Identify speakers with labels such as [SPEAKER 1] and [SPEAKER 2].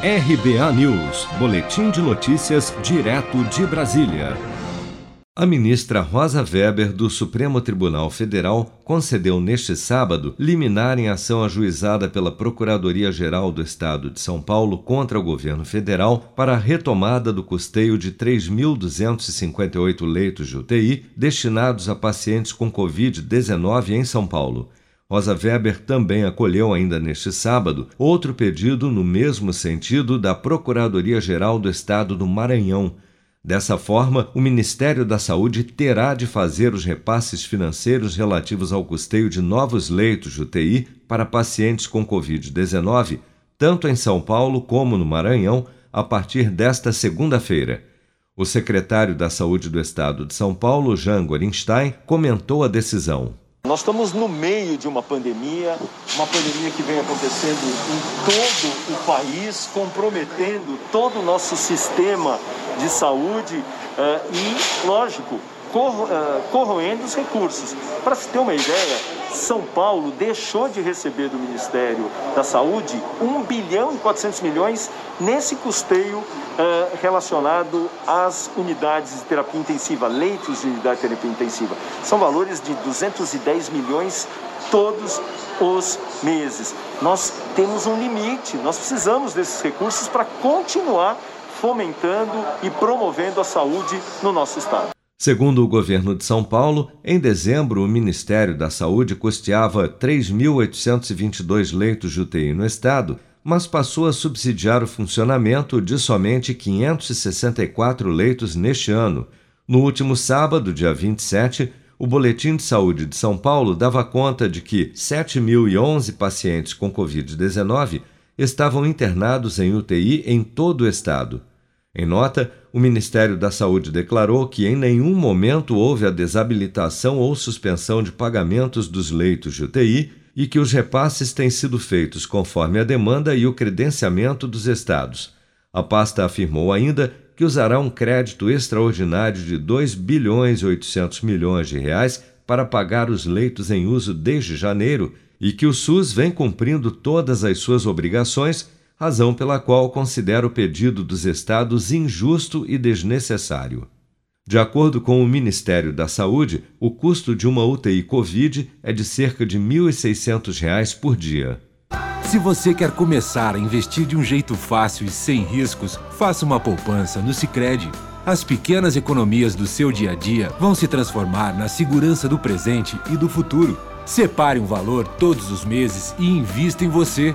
[SPEAKER 1] RBA News, Boletim de Notícias, direto de Brasília. A ministra Rosa Weber, do Supremo Tribunal Federal, concedeu neste sábado liminar em ação ajuizada pela Procuradoria-Geral do Estado de São Paulo contra o governo federal para a retomada do custeio de 3.258 leitos de UTI destinados a pacientes com Covid-19 em São Paulo. Rosa Weber também acolheu, ainda neste sábado, outro pedido no mesmo sentido da Procuradoria-Geral do Estado do Maranhão. Dessa forma, o Ministério da Saúde terá de fazer os repasses financeiros relativos ao custeio de novos leitos de UTI para pacientes com Covid-19, tanto em São Paulo como no Maranhão, a partir desta segunda-feira. O secretário da Saúde do Estado de São Paulo, Jean Gorenstein, comentou a decisão.
[SPEAKER 2] Nós estamos no meio de uma pandemia, uma pandemia que vem acontecendo em todo o país, comprometendo todo o nosso sistema de saúde uh, e, lógico, eh, corroendo os recursos. Para se ter uma ideia, São Paulo deixou de receber do Ministério da Saúde 1 bilhão e 400 milhões nesse custeio uh, relacionado às unidades de terapia intensiva, leitos de unidade de terapia intensiva. São valores de 210 milhões todos os meses. Nós temos um limite, nós precisamos desses recursos para continuar fomentando e promovendo a saúde no nosso estado.
[SPEAKER 1] Segundo o governo de São Paulo, em dezembro o Ministério da Saúde custeava 3.822 leitos de UTI no estado, mas passou a subsidiar o funcionamento de somente 564 leitos neste ano. No último sábado, dia 27, o Boletim de Saúde de São Paulo dava conta de que 7.011 pacientes com Covid-19 estavam internados em UTI em todo o estado. Em nota, o Ministério da Saúde declarou que em nenhum momento houve a desabilitação ou suspensão de pagamentos dos leitos de UTI e que os repasses têm sido feitos conforme a demanda e o credenciamento dos estados. A pasta afirmou ainda que usará um crédito extraordinário de 2 bilhões e 800 milhões de reais para pagar os leitos em uso desde janeiro e que o SUS vem cumprindo todas as suas obrigações razão pela qual considera o pedido dos estados injusto e desnecessário. De acordo com o Ministério da Saúde, o custo de uma UTI Covid é de cerca de R$ 1.600 por dia.
[SPEAKER 3] Se você quer começar a investir de um jeito fácil e sem riscos, faça uma poupança no Sicredi. As pequenas economias do seu dia a dia vão se transformar na segurança do presente e do futuro. Separe um valor todos os meses e invista em você.